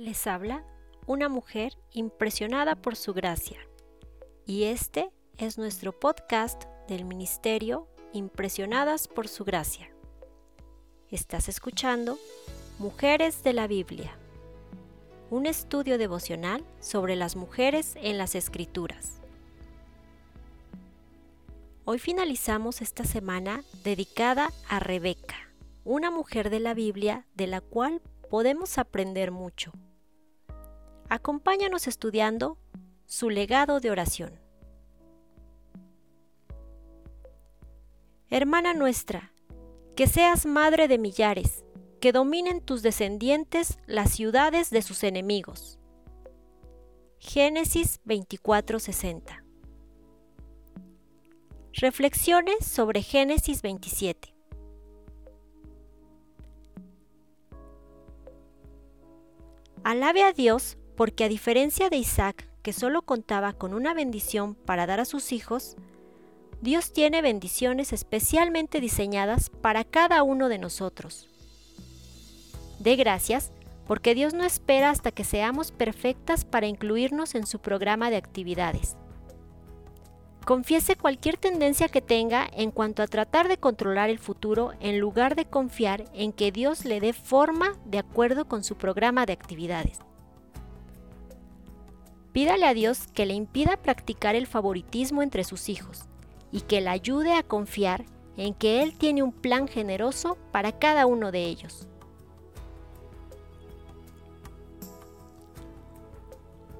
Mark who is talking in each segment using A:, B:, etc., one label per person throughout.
A: Les habla una mujer impresionada por su gracia. Y este es nuestro podcast del Ministerio Impresionadas por su gracia. Estás escuchando Mujeres de la Biblia, un estudio devocional sobre las mujeres en las Escrituras. Hoy finalizamos esta semana dedicada a Rebeca, una mujer de la Biblia de la cual podemos aprender mucho. Acompáñanos estudiando su legado de oración. Hermana nuestra, que seas madre de millares, que dominen tus descendientes las ciudades de sus enemigos. Génesis 24:60 Reflexiones sobre Génesis 27 Alabe a Dios porque a diferencia de Isaac, que solo contaba con una bendición para dar a sus hijos, Dios tiene bendiciones especialmente diseñadas para cada uno de nosotros. De gracias, porque Dios no espera hasta que seamos perfectas para incluirnos en su programa de actividades. Confiese cualquier tendencia que tenga en cuanto a tratar de controlar el futuro en lugar de confiar en que Dios le dé forma de acuerdo con su programa de actividades. Pídale a Dios que le impida practicar el favoritismo entre sus hijos y que le ayude a confiar en que Él tiene un plan generoso para cada uno de ellos.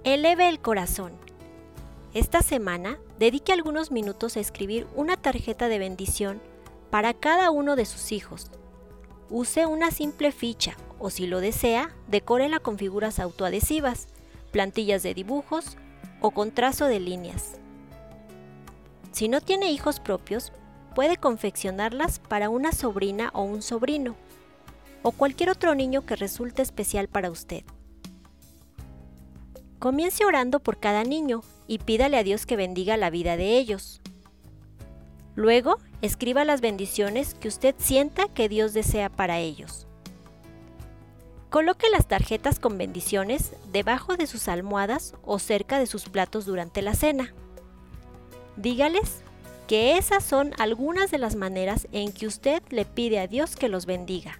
A: Eleve el corazón. Esta semana dedique algunos minutos a escribir una tarjeta de bendición para cada uno de sus hijos. Use una simple ficha o si lo desea, decórela con figuras autoadhesivas plantillas de dibujos o con trazo de líneas. Si no tiene hijos propios, puede confeccionarlas para una sobrina o un sobrino, o cualquier otro niño que resulte especial para usted. Comience orando por cada niño y pídale a Dios que bendiga la vida de ellos. Luego, escriba las bendiciones que usted sienta que Dios desea para ellos. Coloque las tarjetas con bendiciones debajo de sus almohadas o cerca de sus platos durante la cena. Dígales que esas son algunas de las maneras en que usted le pide a Dios que los bendiga.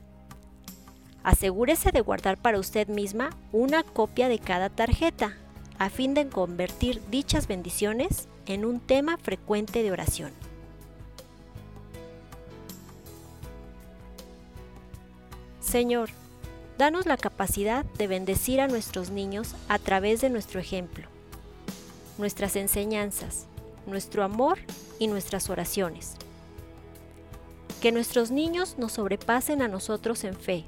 A: Asegúrese de guardar para usted misma una copia de cada tarjeta, a fin de convertir dichas bendiciones en un tema frecuente de oración. Señor, Danos la capacidad de bendecir a nuestros niños a través de nuestro ejemplo, nuestras enseñanzas, nuestro amor y nuestras oraciones. Que nuestros niños nos sobrepasen a nosotros en fe.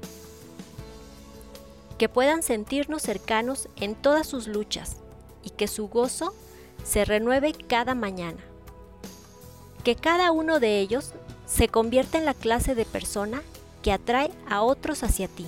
A: Que puedan sentirnos cercanos en todas sus luchas y que su gozo se renueve cada mañana. Que cada uno de ellos se convierta en la clase de persona que atrae a otros hacia ti.